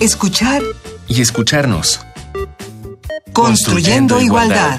escuchar y escucharnos. Construyendo, igualdad.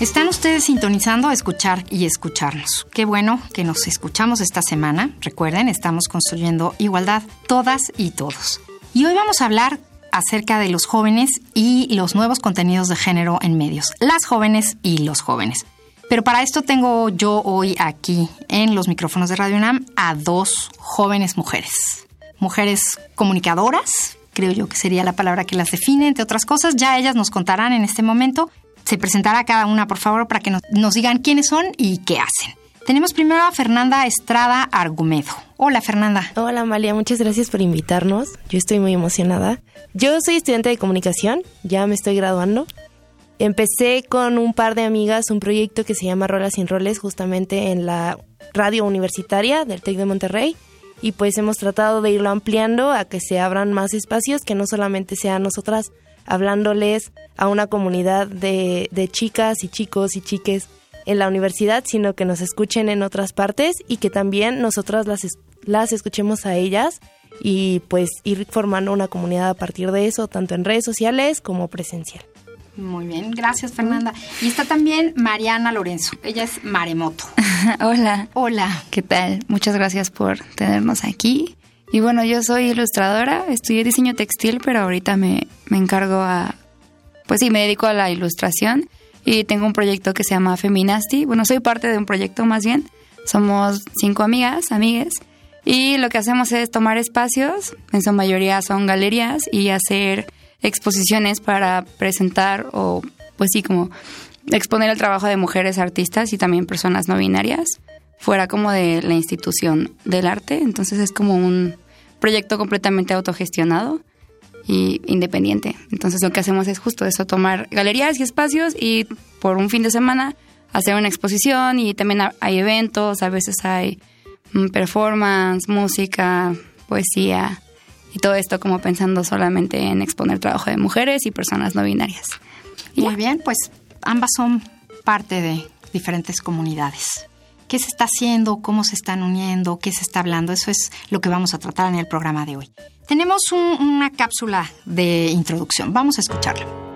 Están ustedes sintonizando a escuchar y escucharnos. Qué bueno que nos escuchamos esta semana. Recuerden, estamos construyendo igualdad todas y todos. Y hoy vamos a hablar acerca de los jóvenes y los nuevos contenidos de género en medios. Las jóvenes y los jóvenes. Pero para esto tengo yo hoy aquí en los micrófonos de Radio UNAM a dos jóvenes mujeres. Mujeres comunicadoras, creo yo que sería la palabra que las define, entre otras cosas. Ya ellas nos contarán en este momento. Se presentará cada una, por favor, para que nos, digan quiénes son y qué hacen. Tenemos primero a Fernanda Estrada Argumedo. Hola, Fernanda. Hola, Amalia. Muchas gracias por invitarnos. Yo estoy muy emocionada. Yo soy estudiante de comunicación. Ya me estoy graduando. Empecé con un par de amigas un proyecto que se llama Rolas sin Roles, justamente en la radio universitaria del TEC de Monterrey. Y pues hemos tratado de irlo ampliando a que se abran más espacios, que no solamente sean nosotras hablándoles a una comunidad de, de chicas y chicos y chiques en la universidad, sino que nos escuchen en otras partes y que también nosotras las, las escuchemos a ellas y pues ir formando una comunidad a partir de eso, tanto en redes sociales como presencial. Muy bien, gracias Fernanda. Y está también Mariana Lorenzo, ella es Maremoto. Hola. Hola. ¿Qué tal? Muchas gracias por tenernos aquí. Y bueno, yo soy ilustradora, estudié diseño textil, pero ahorita me, me encargo a, pues sí, me dedico a la ilustración y tengo un proyecto que se llama Feminasti. Bueno, soy parte de un proyecto más bien. Somos cinco amigas, amigues, y lo que hacemos es tomar espacios, en su mayoría son galerías, y hacer exposiciones para presentar o, pues sí, como exponer el trabajo de mujeres artistas y también personas no binarias fuera como de la institución del arte. Entonces es como un proyecto completamente autogestionado y independiente. Entonces lo que hacemos es justo eso, tomar galerías y espacios y por un fin de semana hacer una exposición y también hay eventos, a veces hay mm, performance, música, poesía, y todo esto como pensando solamente en exponer trabajo de mujeres y personas no binarias. Muy bien, pues ambas son parte de diferentes comunidades. ¿Qué se está haciendo? ¿Cómo se están uniendo? ¿Qué se está hablando? Eso es lo que vamos a tratar en el programa de hoy. Tenemos una cápsula de introducción. Vamos a escucharla.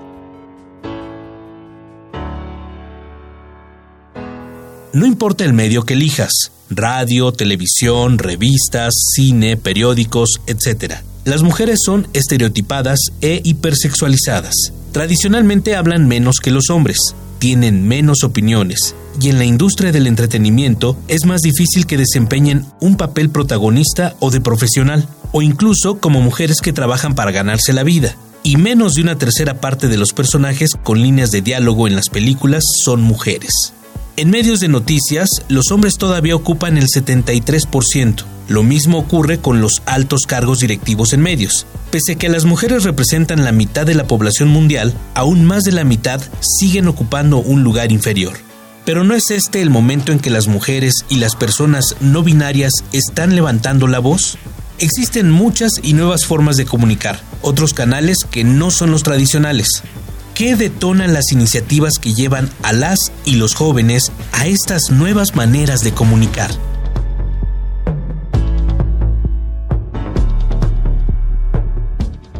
No importa el medio que elijas radio, televisión, revistas, cine, periódicos, etc. Las mujeres son estereotipadas e hipersexualizadas. Tradicionalmente hablan menos que los hombres, tienen menos opiniones, y en la industria del entretenimiento es más difícil que desempeñen un papel protagonista o de profesional, o incluso como mujeres que trabajan para ganarse la vida. Y menos de una tercera parte de los personajes con líneas de diálogo en las películas son mujeres. En medios de noticias, los hombres todavía ocupan el 73%. Lo mismo ocurre con los altos cargos directivos en medios. Pese a que las mujeres representan la mitad de la población mundial, aún más de la mitad siguen ocupando un lugar inferior. Pero no es este el momento en que las mujeres y las personas no binarias están levantando la voz? Existen muchas y nuevas formas de comunicar, otros canales que no son los tradicionales. ¿Qué detonan las iniciativas que llevan a las y los jóvenes a estas nuevas maneras de comunicar?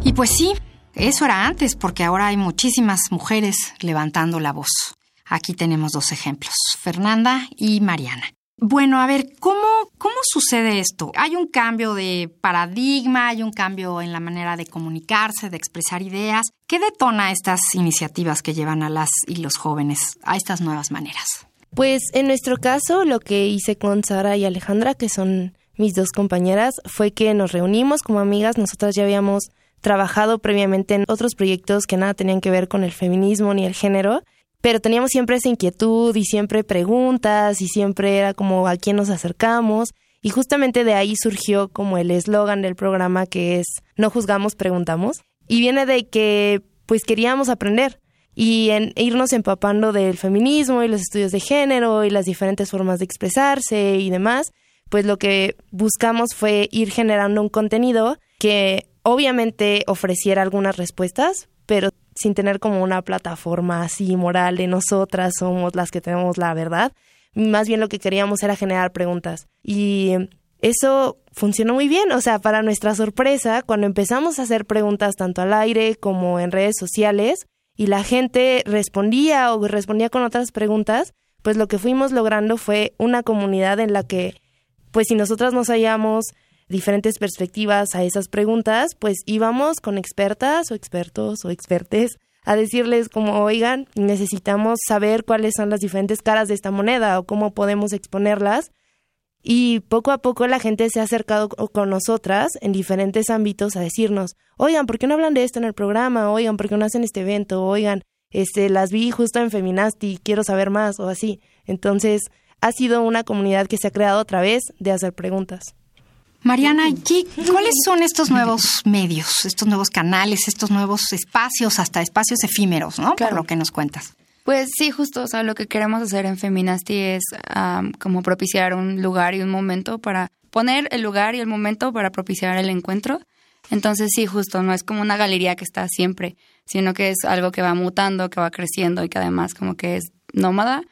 Y pues sí, eso era antes, porque ahora hay muchísimas mujeres levantando la voz. Aquí tenemos dos ejemplos, Fernanda y Mariana. Bueno, a ver, ¿cómo, ¿cómo sucede esto? Hay un cambio de paradigma, hay un cambio en la manera de comunicarse, de expresar ideas. ¿Qué detona estas iniciativas que llevan a las y los jóvenes a estas nuevas maneras? Pues en nuestro caso, lo que hice con Sara y Alejandra, que son mis dos compañeras, fue que nos reunimos como amigas. Nosotras ya habíamos trabajado previamente en otros proyectos que nada tenían que ver con el feminismo ni el género pero teníamos siempre esa inquietud y siempre preguntas y siempre era como a quién nos acercamos y justamente de ahí surgió como el eslogan del programa que es no juzgamos, preguntamos y viene de que pues queríamos aprender y en, irnos empapando del feminismo y los estudios de género y las diferentes formas de expresarse y demás, pues lo que buscamos fue ir generando un contenido que obviamente ofreciera algunas respuestas, pero sin tener como una plataforma así moral de nosotras somos las que tenemos la verdad. Más bien lo que queríamos era generar preguntas. Y eso funcionó muy bien. O sea, para nuestra sorpresa, cuando empezamos a hacer preguntas tanto al aire como en redes sociales y la gente respondía o respondía con otras preguntas, pues lo que fuimos logrando fue una comunidad en la que, pues si nosotras nos hallamos diferentes perspectivas a esas preguntas, pues íbamos con expertas o expertos o expertes a decirles como, oigan, necesitamos saber cuáles son las diferentes caras de esta moneda o cómo podemos exponerlas. Y poco a poco la gente se ha acercado con nosotras en diferentes ámbitos a decirnos, oigan, ¿por qué no hablan de esto en el programa? Oigan, ¿por qué no hacen este evento? Oigan, este, las vi justo en Feminasti, quiero saber más o así. Entonces, ha sido una comunidad que se ha creado otra vez de hacer preguntas. Mariana, ¿cuáles son estos nuevos medios, estos nuevos canales, estos nuevos espacios, hasta espacios efímeros, ¿no? Por lo que nos cuentas. Pues sí, justo, o sea, lo que queremos hacer en Feminasti es como propiciar un lugar y un momento para poner el lugar y el momento para propiciar el encuentro. Entonces sí, justo, no es como una galería que está siempre, sino que es algo que va mutando, que va creciendo y que además como que es nómada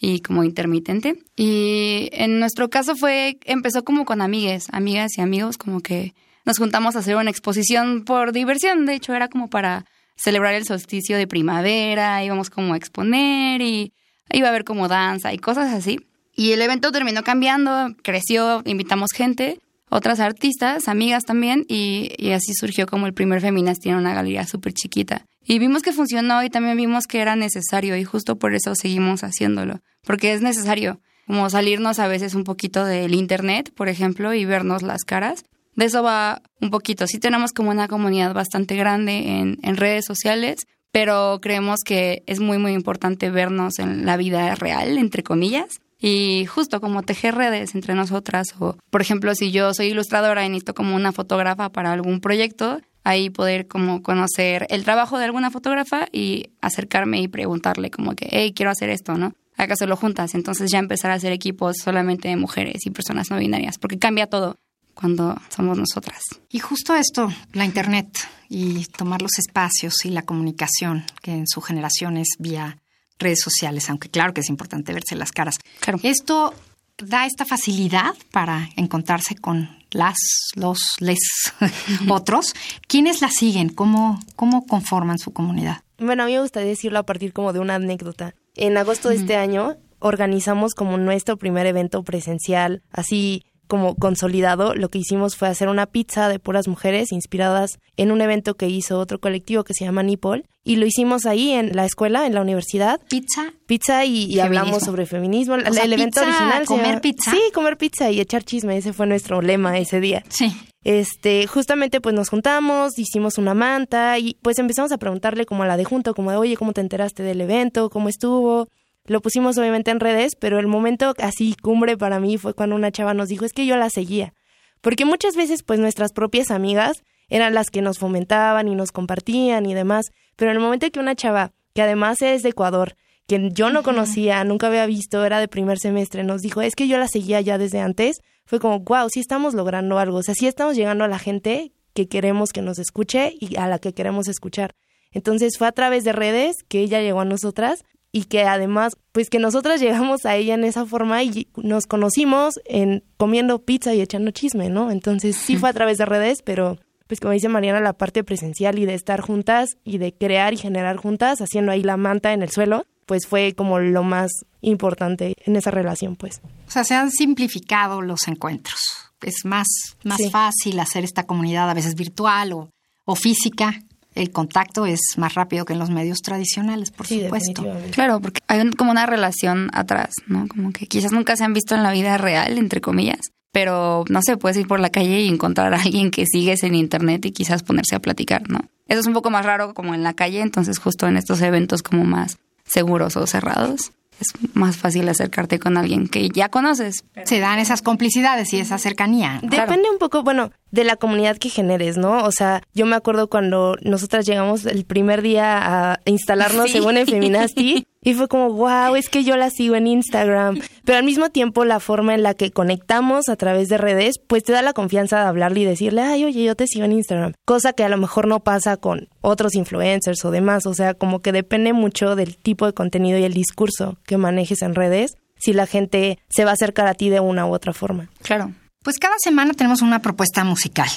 y como intermitente. Y en nuestro caso fue, empezó como con amigues, amigas y amigos, como que nos juntamos a hacer una exposición por diversión. De hecho, era como para celebrar el solsticio de primavera, íbamos como a exponer y iba a haber como danza y cosas así. Y el evento terminó cambiando, creció, invitamos gente, otras artistas, amigas también, y, así surgió como el primer Feminas tiene una galería súper chiquita. Y vimos que funcionó y también vimos que era necesario y justo por eso seguimos haciéndolo, porque es necesario como salirnos a veces un poquito del internet, por ejemplo, y vernos las caras. De eso va un poquito. Sí tenemos como una comunidad bastante grande en, en redes sociales, pero creemos que es muy, muy importante vernos en la vida real, entre comillas, y justo como tejer redes entre nosotras o por ejemplo si yo soy ilustradora y necesito como una fotógrafa para algún proyecto ahí poder como conocer el trabajo de alguna fotógrafa y acercarme y preguntarle como que, hey, quiero hacer esto, ¿no? Hay que hacerlo juntas. Entonces ya empezar a hacer equipos solamente de mujeres y personas no binarias, porque cambia todo cuando somos nosotras. Y justo esto, la Internet y tomar los espacios y la comunicación, que en su generación es vía redes sociales, aunque claro que es importante verse las caras. Claro. Esto da esta facilidad para encontrarse con las, los, les otros. ¿Quiénes la siguen? ¿Cómo, ¿Cómo conforman su comunidad? Bueno, a mí me gustaría decirlo a partir como de una anécdota. En agosto de este año organizamos como nuestro primer evento presencial, así como consolidado, lo que hicimos fue hacer una pizza de puras mujeres inspiradas en un evento que hizo otro colectivo que se llama Nipol y lo hicimos ahí en la escuela, en la universidad. Pizza. Pizza y, hablamos sobre feminismo. el, evento original. Comer pizza. Sí, comer pizza y echar chisme. Ese fue nuestro lema ese día. Sí. Este, justamente pues nos juntamos, hicimos una manta y pues empezamos a preguntarle como a la de junto, como de, oye, ¿cómo te enteraste del evento? ¿Cómo estuvo? Lo pusimos obviamente en redes, pero el momento así cumbre para mí fue cuando una chava nos dijo, es que yo la seguía. Porque muchas veces pues nuestras propias amigas eran las que nos fomentaban y nos compartían y demás, pero en el momento que una chava, que además es de Ecuador, que yo no conocía, nunca había visto, era de primer semestre, nos dijo, es que yo la seguía ya desde antes, fue como, wow, sí estamos logrando algo, o sea, sí estamos llegando a la gente que queremos que nos escuche y a la que queremos escuchar. Entonces fue a través de redes que ella llegó a nosotras y que además, pues que nosotras llegamos a ella en esa forma y nos conocimos en comiendo pizza y echando chisme, ¿no? Entonces sí fue a través de redes, pero pues como dice Mariana, la parte presencial y de estar juntas y de crear y generar juntas, haciendo ahí la manta en el suelo, pues fue como lo más importante en esa relación, pues. O sea, se han simplificado los encuentros. Es más, más fácil hacer esta comunidad a veces virtual o, o física el contacto es más rápido que en los medios tradicionales, por supuesto. Claro, porque hay como una relación atrás, ¿no? Como que quizás nunca se han visto en la vida real, entre comillas, pero no sé, puedes ir por la calle y encontrar a alguien que sigues en internet y quizás ponerse a platicar, ¿no? Eso es un poco más raro como en la calle, entonces justo en estos eventos como más seguros o cerrados es más fácil acercarte con alguien que ya conoces. Se dan esas complicidades y esa cercanía. Depende un poco, bueno, de la comunidad que generes, ¿no? O sea, yo me acuerdo cuando nosotras llegamos el primer día a instalarnos según en Feminasti y fue como, wow, es que yo la sigo en Instagram. Pero al mismo tiempo la forma en la que conectamos a través de redes, pues te da la confianza de hablarle y decirle, ay, oye, yo te sigo en Instagram. Cosa que a lo mejor no pasa con otros influencers o demás. O sea, como que depende mucho del tipo de contenido y el discurso que manejes en redes si la gente se va a acercar a ti de una u otra forma. Claro. Pues cada semana tenemos una propuesta musical,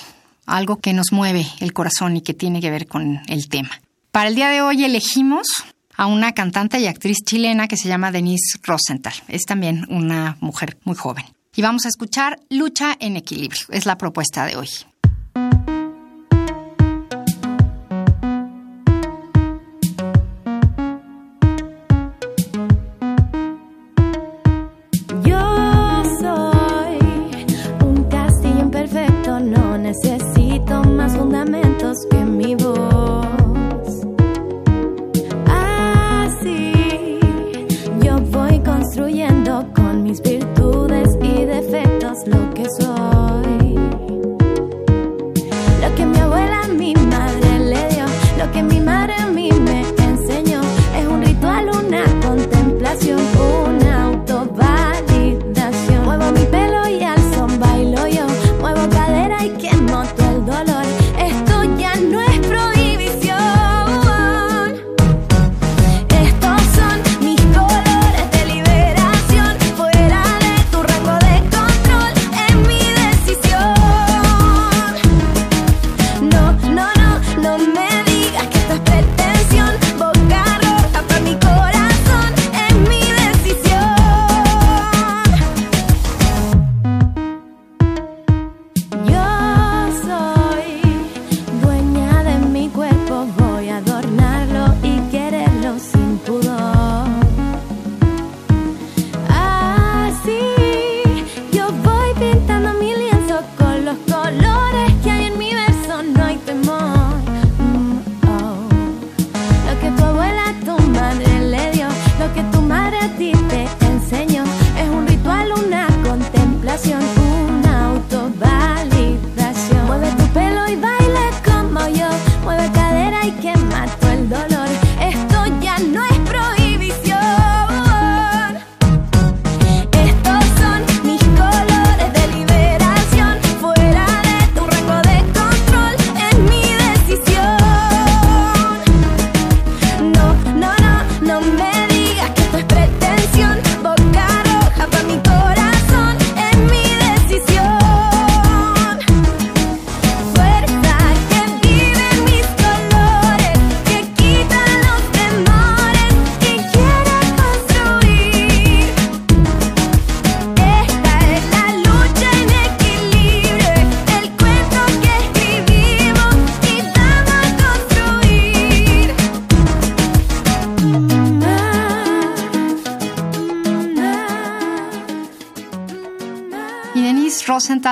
algo que nos mueve el corazón y que tiene que ver con el tema. Para el día de hoy elegimos a una cantante y actriz chilena que se llama Denise Rosenthal. Es también una mujer muy joven. Y vamos a escuchar Lucha en Equilibrio. Es la propuesta de hoy.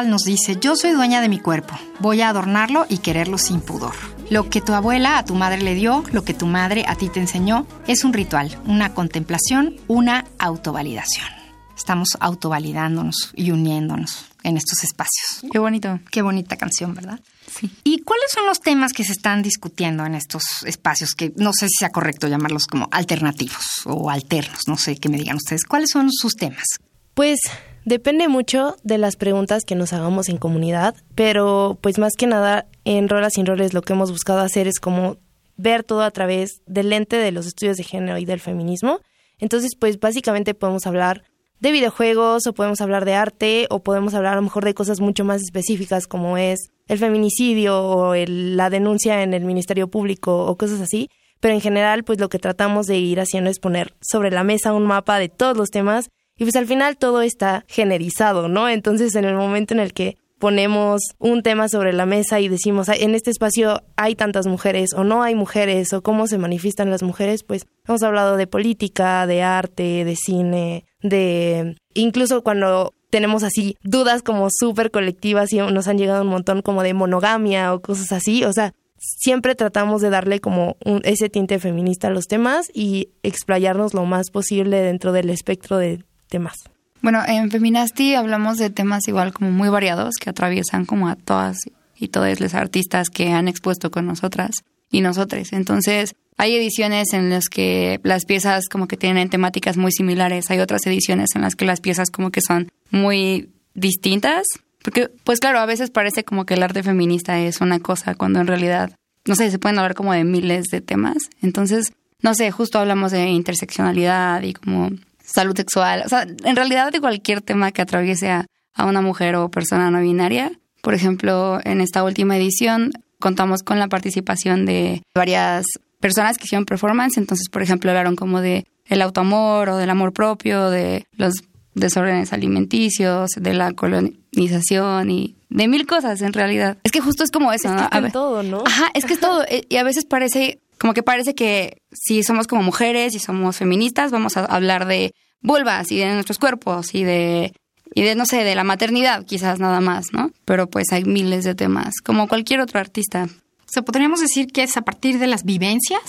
Nos dice, yo soy dueña de mi cuerpo, voy a adornarlo y quererlo sin pudor. Lo que tu abuela a tu madre le dio, lo que tu madre a ti te enseñó, es un ritual, una contemplación, una autovalidación. Estamos autovalidándonos y uniéndonos en estos espacios. Qué bonito. Qué bonita canción, ¿verdad? Sí. ¿Y cuáles son los temas que se están discutiendo en estos espacios que no sé si sea correcto llamarlos como alternativos o alternos? No sé qué me digan ustedes. ¿Cuáles son sus temas? Pues Depende mucho de las preguntas que nos hagamos en comunidad, pero pues más que nada en Rolas sin Roles lo que hemos buscado hacer es como ver todo a través del lente de los estudios de género y del feminismo. Entonces, pues básicamente podemos hablar de videojuegos o podemos hablar de arte o podemos hablar a lo mejor de cosas mucho más específicas como es el feminicidio o la denuncia en el Ministerio Público o cosas así. Pero en general, pues lo que tratamos de ir haciendo es poner sobre la mesa un mapa de todos los temas y pues al final todo está generizado, ¿no? Entonces en el momento en el que ponemos un tema sobre la mesa y decimos, en este espacio hay tantas mujeres o no hay mujeres o cómo se manifiestan las mujeres, pues hemos hablado de política, de arte, de cine, de incluso cuando tenemos así dudas como súper colectivas y nos han llegado un montón como de monogamia o cosas así, o sea, siempre tratamos de darle como ese tinte feminista a los temas y explayarnos lo más posible dentro del espectro de temas? Bueno, en Feminasti hablamos de temas igual como muy variados que atraviesan como a todas y todos los artistas que han expuesto con nosotras y nosotros. Entonces, hay ediciones en las que las piezas como que tienen temáticas muy similares, hay otras ediciones en las que las piezas como que son muy distintas, porque pues claro, a veces parece como que el arte feminista es una cosa cuando en realidad, no sé, se pueden hablar como de miles de temas. Entonces, no sé, justo hablamos de interseccionalidad y como salud sexual, o sea, en realidad de cualquier tema que atraviese a, a una mujer o persona no binaria. Por ejemplo, en esta última edición contamos con la participación de varias personas que hicieron performance, entonces, por ejemplo, hablaron como de el autoamor o del amor propio, de los desórdenes alimenticios, de la colonización y de mil cosas en realidad. Es que justo es como eso, ¿no? Es todo, ¿no? Ajá, es que es todo. Y a veces parece, como que parece que si somos como mujeres y somos feministas, vamos a hablar de vulvas y de nuestros cuerpos y de y de, no sé, de la maternidad quizás nada más, ¿no? Pero pues hay miles de temas, como cualquier otro artista. O sea, podríamos decir que es a partir de las vivencias.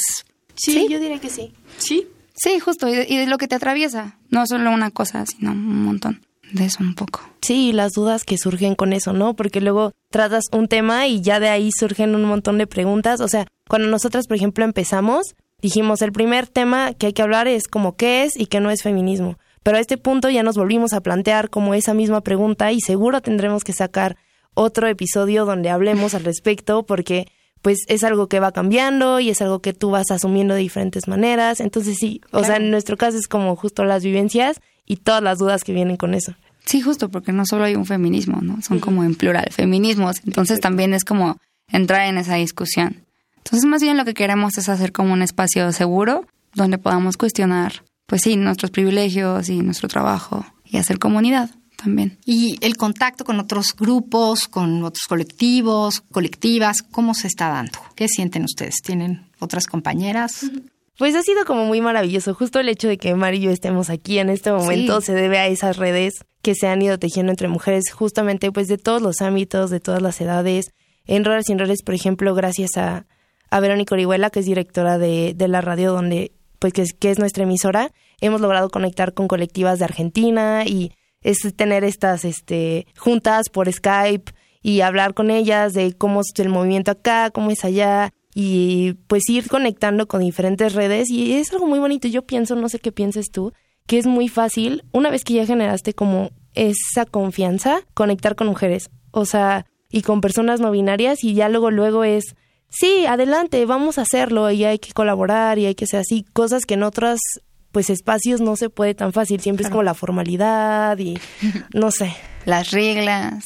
Sí, yo diría que sí. Sí. Sí, justo, y de, lo que te atraviesa, no solo una cosa, sino un montón de eso un poco. Sí, las dudas que surgen con eso, ¿no? Porque luego tratas un tema y ya de ahí surgen un montón de preguntas. O sea, cuando nosotras, por ejemplo, empezamos, dijimos, el primer tema que hay que hablar es como qué es y qué no es feminismo. Pero a este punto ya nos volvimos a plantear como esa misma pregunta y seguro tendremos que sacar otro episodio donde hablemos al respecto porque pues es algo que va cambiando y es algo que tú vas asumiendo de diferentes maneras. Entonces sí, o sea, en nuestro caso es como justo las vivencias y todas las dudas que vienen con eso. Sí, justo, porque no solo hay un feminismo, ¿no? Son como en plural, feminismos. Entonces también es como entrar en esa discusión. Entonces más bien lo que queremos es hacer como un espacio seguro donde podamos cuestionar, pues sí, nuestros privilegios y nuestro trabajo y hacer comunidad también. Y el contacto con otros grupos, con otros colectivos, colectivas, ¿cómo se está dando? ¿Qué sienten ustedes? ¿Tienen otras compañeras? Pues ha sido como muy maravilloso. Justo el hecho de que Mari y yo estemos aquí en este momento se debe a esas redes que se han ido tejiendo entre mujeres, justamente pues de todos los ámbitos, de todas las edades. En Roles sin Roles, por ejemplo, gracias a, a Verónica Orihuela, que es directora de, de la radio donde, pues que que es nuestra emisora, hemos logrado conectar con colectivas de Argentina y es tener estas este, juntas por Skype y hablar con ellas de cómo es el movimiento acá, cómo es allá y pues ir conectando con diferentes redes y es algo muy bonito. Yo pienso, no sé qué pienses tú, que es muy fácil una vez que ya generaste como esa confianza, conectar con mujeres, o sea, y con personas no binarias y ya luego luego es sí, adelante, vamos a hacerlo y hay que colaborar y hay que ser así, cosas que en otras pues espacios no se puede tan fácil, siempre es como la formalidad y no sé. Las reglas.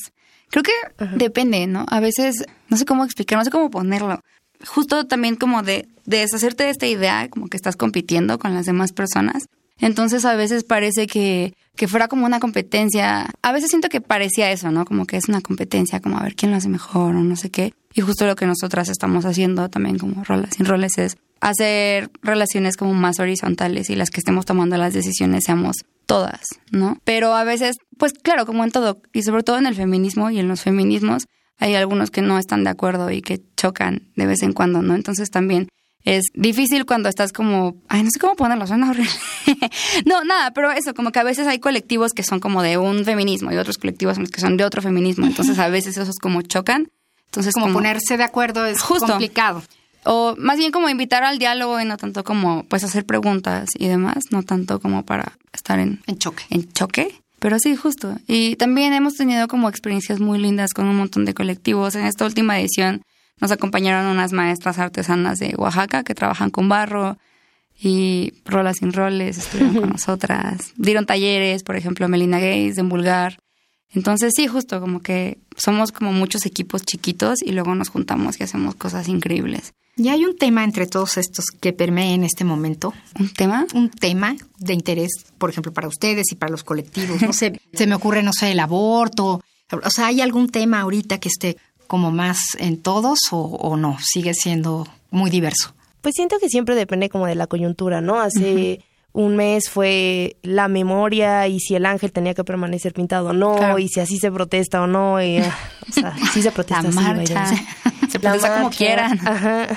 Creo que depende, ¿no? A veces, no sé cómo explicar, no sé cómo ponerlo. Justo también como de, de deshacerte de esta idea, como que estás compitiendo con las demás personas. Entonces a veces parece que, que fuera como una competencia. A veces siento que parecía eso, ¿no? Como que es una competencia, como a ver quién lo hace mejor o no sé qué. Y justo lo que nosotras estamos haciendo también como roles sin roles es hacer relaciones como más horizontales y las que estemos tomando las decisiones seamos todas, ¿no? Pero a veces, pues claro, como en todo, y sobre todo en el feminismo y en los feminismos, hay algunos que no están de acuerdo y que chocan de vez en cuando, ¿no? Entonces también es difícil cuando estás como, ay, no sé cómo ponerlo, suena horrible. no, nada, pero eso, como que a veces hay colectivos que son como de un feminismo y otros colectivos que son de otro feminismo, entonces a veces esos como chocan. Entonces, como, ponerse de acuerdo es complicado. O más bien como invitar al diálogo y no tanto como pues hacer preguntas y demás, no tanto como para estar en, en choque. En choque. Pero sí, justo. Y también hemos tenido como experiencias muy lindas con un montón de colectivos. En esta última edición nos acompañaron unas maestras artesanas de Oaxaca que trabajan con barro y rolas sin roles, estuvieron con nosotras. Dieron talleres, por ejemplo, Melina Gays en Vulgar. Entonces sí, justo como que somos como muchos equipos chiquitos y luego nos juntamos y hacemos cosas increíbles. ¿Y hay un tema entre todos estos que permee en este momento? ¿Un tema? Un tema de interés, por ejemplo, para ustedes y para los colectivos. No sé, se me ocurre, no sé, el aborto. O sea, ¿hay algún tema ahorita que esté como más en todos o, no? Sigue siendo muy diverso. Pues siento que siempre depende como de la coyuntura, ¿no? Hace un mes fue la memoria y si el ángel tenía que permanecer pintado o no, y si así se protesta o no, y, ah, o sea, sí se protesta. La marcha. se protesta como quieran. Ajá.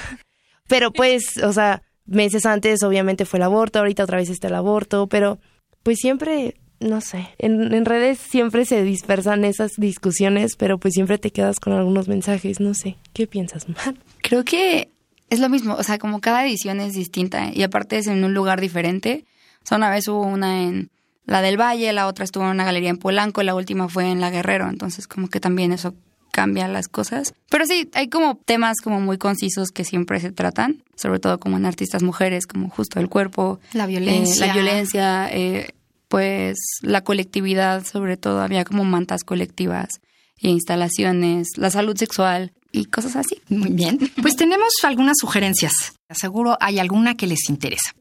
Pero pues, o sea, meses antes obviamente fue el aborto, ahorita otra vez está el aborto, pero pues siempre, no sé, en, en redes siempre se dispersan esas discusiones, pero pues siempre te quedas con algunos mensajes, no sé, ¿qué piensas, man? Creo que es lo mismo, o sea, como cada edición es distinta y aparte es en un lugar diferente. O sea, una vez hubo una en la del Valle, la otra estuvo en una galería en Polanco, la última fue en La Guerrero, entonces como que también eso cambia las cosas. Pero sí, hay como temas como muy concisos que siempre se tratan, sobre todo como en artistas mujeres, como justo el cuerpo, la violencia, eh, la violencia, eh, pues la colectividad, sobre todo, había como mantas colectivas e instalaciones, la salud sexual y cosas así. Muy bien. Pues tenemos algunas sugerencias. Seguro hay alguna que les interesa.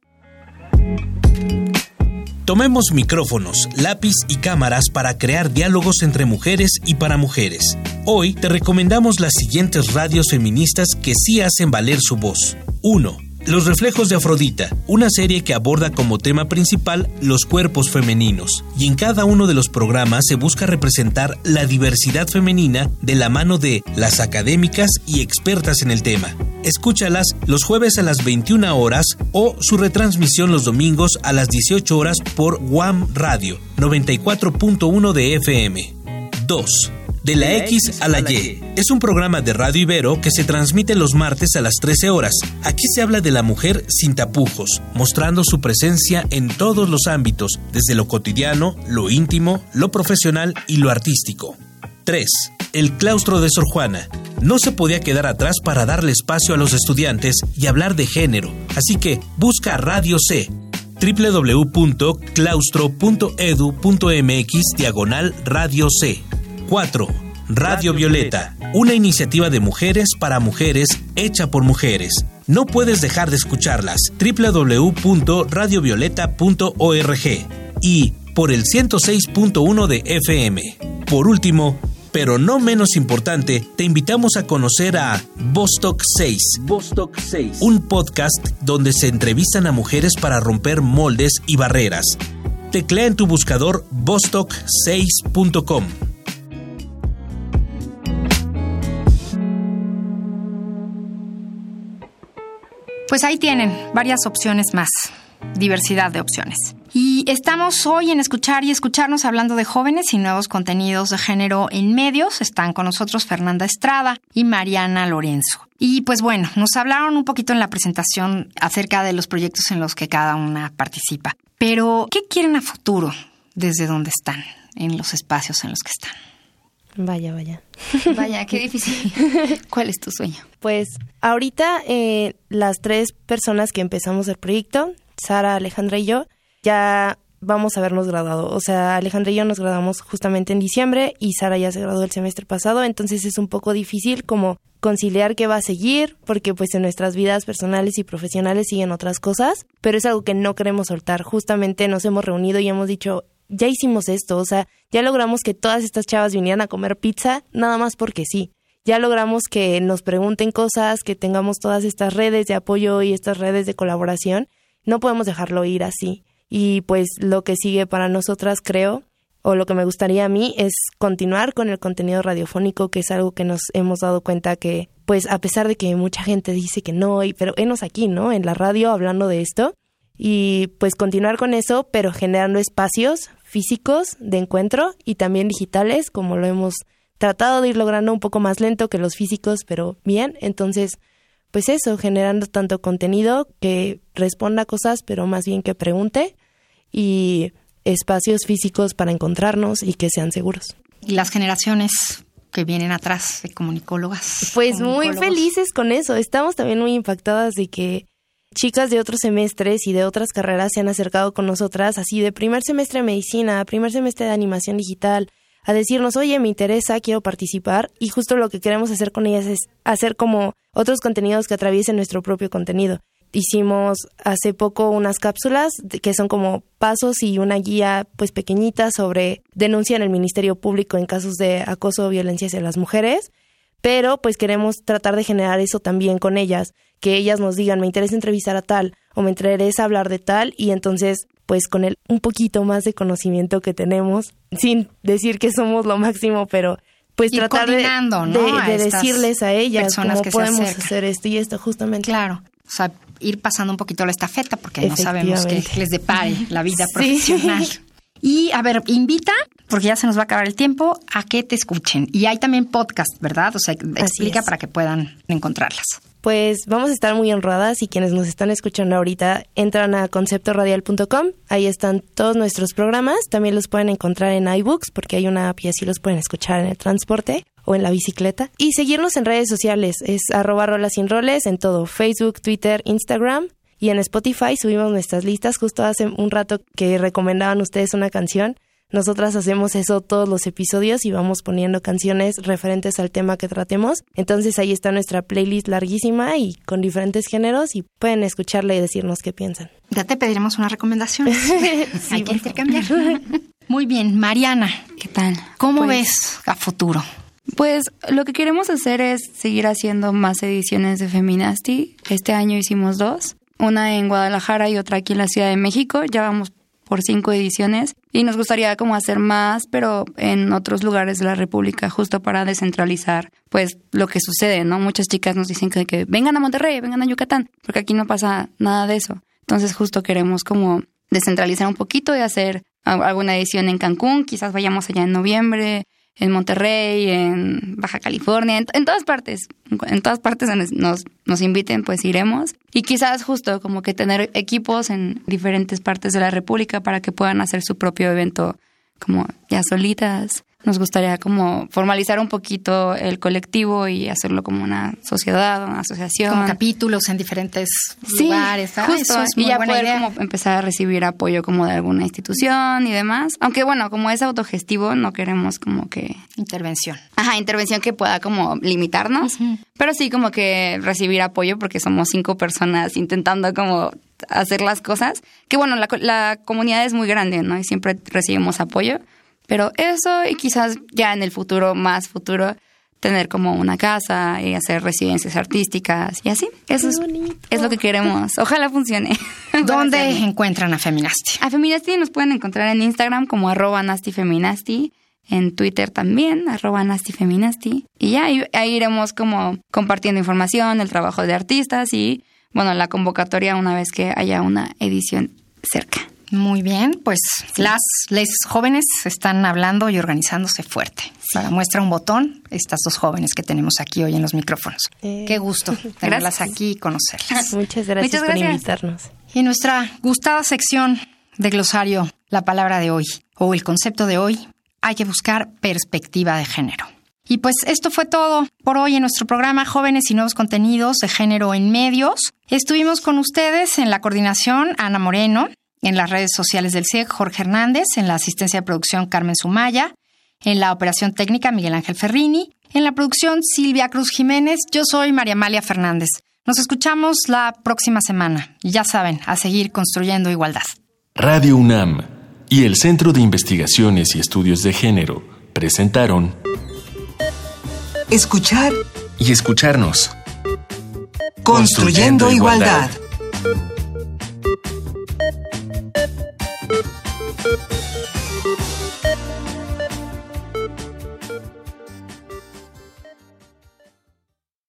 Tomemos micrófonos, lápiz y cámaras para crear diálogos entre mujeres y para mujeres. Hoy te recomendamos las siguientes radios feministas que sí hacen valer su voz. 1. Los reflejos de Afrodita, una serie que aborda como tema principal los cuerpos femeninos, y en cada uno de los programas se busca representar la diversidad femenina de la mano de las académicas y expertas en el tema. Escúchalas los jueves a las 21 horas o su retransmisión los domingos a las 18 horas por WAM Radio 94.1 de FM. 2. De la X a la Y. Es un programa de Radio Ibero que se transmite los martes a las 13 horas. Aquí se habla de la mujer sin tapujos, mostrando su presencia en todos los ámbitos, desde lo cotidiano, lo íntimo, lo profesional y lo artístico. 3. El claustro de Sor Juana. No se podía quedar atrás para darle espacio a los estudiantes y hablar de género, así que busca Radio C www.claustro.edu.mx diagonal Radio C. 4. Radio Violeta, una iniciativa de mujeres para mujeres hecha por mujeres. No puedes dejar de escucharlas. www.radiovioleta.org y por el 106.1 de FM. Por último, pero no menos importante, te invitamos a conocer a Vostok 6. Vostok 6. Un podcast donde se entrevistan a mujeres para romper moldes y barreras. Teclea en tu buscador vostok6.com. Pues ahí tienen varias opciones más, diversidad de opciones. Y estamos hoy en Escuchar y Escucharnos hablando de jóvenes y nuevos contenidos de género en medios. Están con nosotros Fernanda Estrada y Mariana Lorenzo. Y pues bueno, nos hablaron un poquito en la presentación acerca de los proyectos en los que cada una participa. Pero, ¿qué quieren a futuro desde donde están, en los espacios en los que están? Vaya, vaya. Vaya, qué difícil. ¿Cuál es tu sueño? Pues ahorita eh, las tres personas que empezamos el proyecto, Sara, Alejandra y yo, ya vamos a habernos graduado. O sea, Alejandra y yo nos graduamos justamente en diciembre y Sara ya se graduó el semestre pasado, entonces es un poco difícil como conciliar qué va a seguir, porque pues en nuestras vidas personales y profesionales siguen otras cosas, pero es algo que no queremos soltar. Justamente nos hemos reunido y hemos dicho, ya hicimos esto, o sea, ya logramos que todas estas chavas vinieran a comer pizza nada más porque sí. Ya logramos que nos pregunten cosas, que tengamos todas estas redes de apoyo y estas redes de colaboración. No podemos dejarlo ir así. Y pues lo que sigue para nosotras, creo, o lo que me gustaría a mí, es continuar con el contenido radiofónico, que es algo que nos hemos dado cuenta que, pues a pesar de que mucha gente dice que no, pero enos aquí, ¿no? En la radio hablando de esto. Y pues continuar con eso, pero generando espacios físicos de encuentro y también digitales, como lo hemos tratado de ir logrando un poco más lento que los físicos, pero bien. Entonces, pues eso, generando tanto contenido que responda cosas, pero más bien que pregunte y espacios físicos para encontrarnos y que sean seguros. Y las generaciones que vienen atrás de comunicólogas. Pues muy felices con eso. Estamos también muy impactadas de que chicas de otros semestres y de otras carreras se han acercado con nosotras, así de primer semestre de medicina, primer semestre de animación digital, a decirnos, oye, me interesa, quiero participar, y justo lo que queremos hacer con ellas es hacer como otros contenidos que atraviesen nuestro propio contenido. Hicimos hace poco unas cápsulas que son como pasos y una guía pues pequeñita sobre denuncia en el Ministerio Público en casos de acoso o violencia hacia las mujeres pero pues queremos tratar de generar eso también con ellas, que ellas nos digan, me interesa entrevistar a tal o me interesa hablar de tal y entonces pues con el un poquito más de conocimiento que tenemos, sin decir que somos lo máximo, pero pues tratar de, decirles a ellas cómo podemos hacer esto y esto justamente. Claro, o sea, ir pasando un poquito la estafeta porque no sabemos qué les depare la vida profesional. Y a ver, invita, porque ya se nos va a acabar el tiempo, a que te escuchen. Y hay también podcast, ¿verdad? O sea, explica para que puedan encontrarlas. Pues vamos a estar muy honradas y quienes nos están escuchando ahorita entran a conceptoradial.com. Ahí están todos nuestros programas. También los pueden encontrar en iBooks porque hay una app y así los pueden escuchar en el transporte o en la bicicleta. Y seguirnos en redes sociales. Es arroba rolas sin roles en todo. Facebook, Twitter, Instagram. Y en Spotify subimos nuestras listas. Justo hace un rato que recomendaban ustedes una canción. Nosotras hacemos eso todos los episodios y vamos poniendo canciones referentes al tema que tratemos. Entonces ahí está nuestra playlist larguísima y con diferentes géneros y pueden escucharla y decirnos qué piensan. Ya te pediremos una recomendación. Hay que intercambiar. Muy bien, Mariana. ¿Qué tal? ¿Cómo Pues- ves a futuro? Pues lo que queremos hacer es seguir haciendo más ediciones de Feminasti. Este año hicimos dos, una en Guadalajara y otra aquí en la Ciudad de México. Ya vamos por cinco ediciones y nos gustaría como hacer más, pero en otros lugares de la República, justo para descentralizar pues lo que sucede, ¿no? Muchas chicas nos dicen que, vengan a Monterrey, vengan a Yucatán, porque aquí no pasa nada de eso. Entonces justo queremos como descentralizar un poquito y hacer alguna edición en Cancún, quizás vayamos allá en noviembre, en Monterrey, en Baja California, en, todas partes, en todas partes nos, nos inviten, pues iremos. Y quizás justo como que tener equipos en diferentes partes de la República para que puedan hacer su propio evento como ya solitas. Nos gustaría como formalizar un poquito el colectivo y hacerlo como una sociedad, una asociación. Como capítulos en diferentes Sí, lugares. ¿verdad? justo. Es muy y ya poder idea. como empezar a recibir apoyo como de alguna institución y demás. Aunque bueno, como es autogestivo, no queremos como que... Intervención. Ajá, intervención que pueda como limitarnos. Pero sí como que recibir apoyo porque somos cinco personas intentando como hacer las cosas. Que bueno, la, la comunidad es muy grande, ¿no? Y siempre recibimos apoyo. Pero eso y quizás ya en el futuro, más futuro, tener como una casa y hacer residencias artísticas y así. Eso es, es lo que queremos. Ojalá funcione. ¿Dónde encuentran a Feminasti? A Feminasti nos pueden encontrar en Instagram como arroba nastifeminasti, en Twitter también, arroba nastifeminasti. Y ya ahí, ahí iremos como compartiendo información, el trabajo de artistas y, bueno, la convocatoria una vez que haya una edición cerca. Muy bien, pues las les jóvenes están hablando y organizándose fuerte. Para muestra un botón, estas dos jóvenes que tenemos aquí hoy en los micrófonos. Eh. Qué gusto tenerlas aquí y conocerlas. Muchas gracias, Muchas por gracias. invitarnos. Y en nuestra gustada sección de glosario, la palabra de hoy o el concepto de hoy, hay que buscar perspectiva de género. Y pues esto fue todo por hoy en nuestro programa Jóvenes y Nuevos Contenidos de Género en Medios. Estuvimos con ustedes en la coordinación Ana Moreno, en las redes sociales del CIEC Jorge Hernández, en la asistencia de producción Carmen Sumaya, en la operación técnica Miguel Ángel Ferrini, en la producción Silvia Cruz Jiménez. Yo soy María Amalia Fernández. Nos escuchamos la próxima semana. Y ya saben, a seguir construyendo igualdad. Radio UNAM y el Centro de Investigaciones y Estudios de Género presentaron Escuchar y escucharnos. Construyendo igualdad. Bye.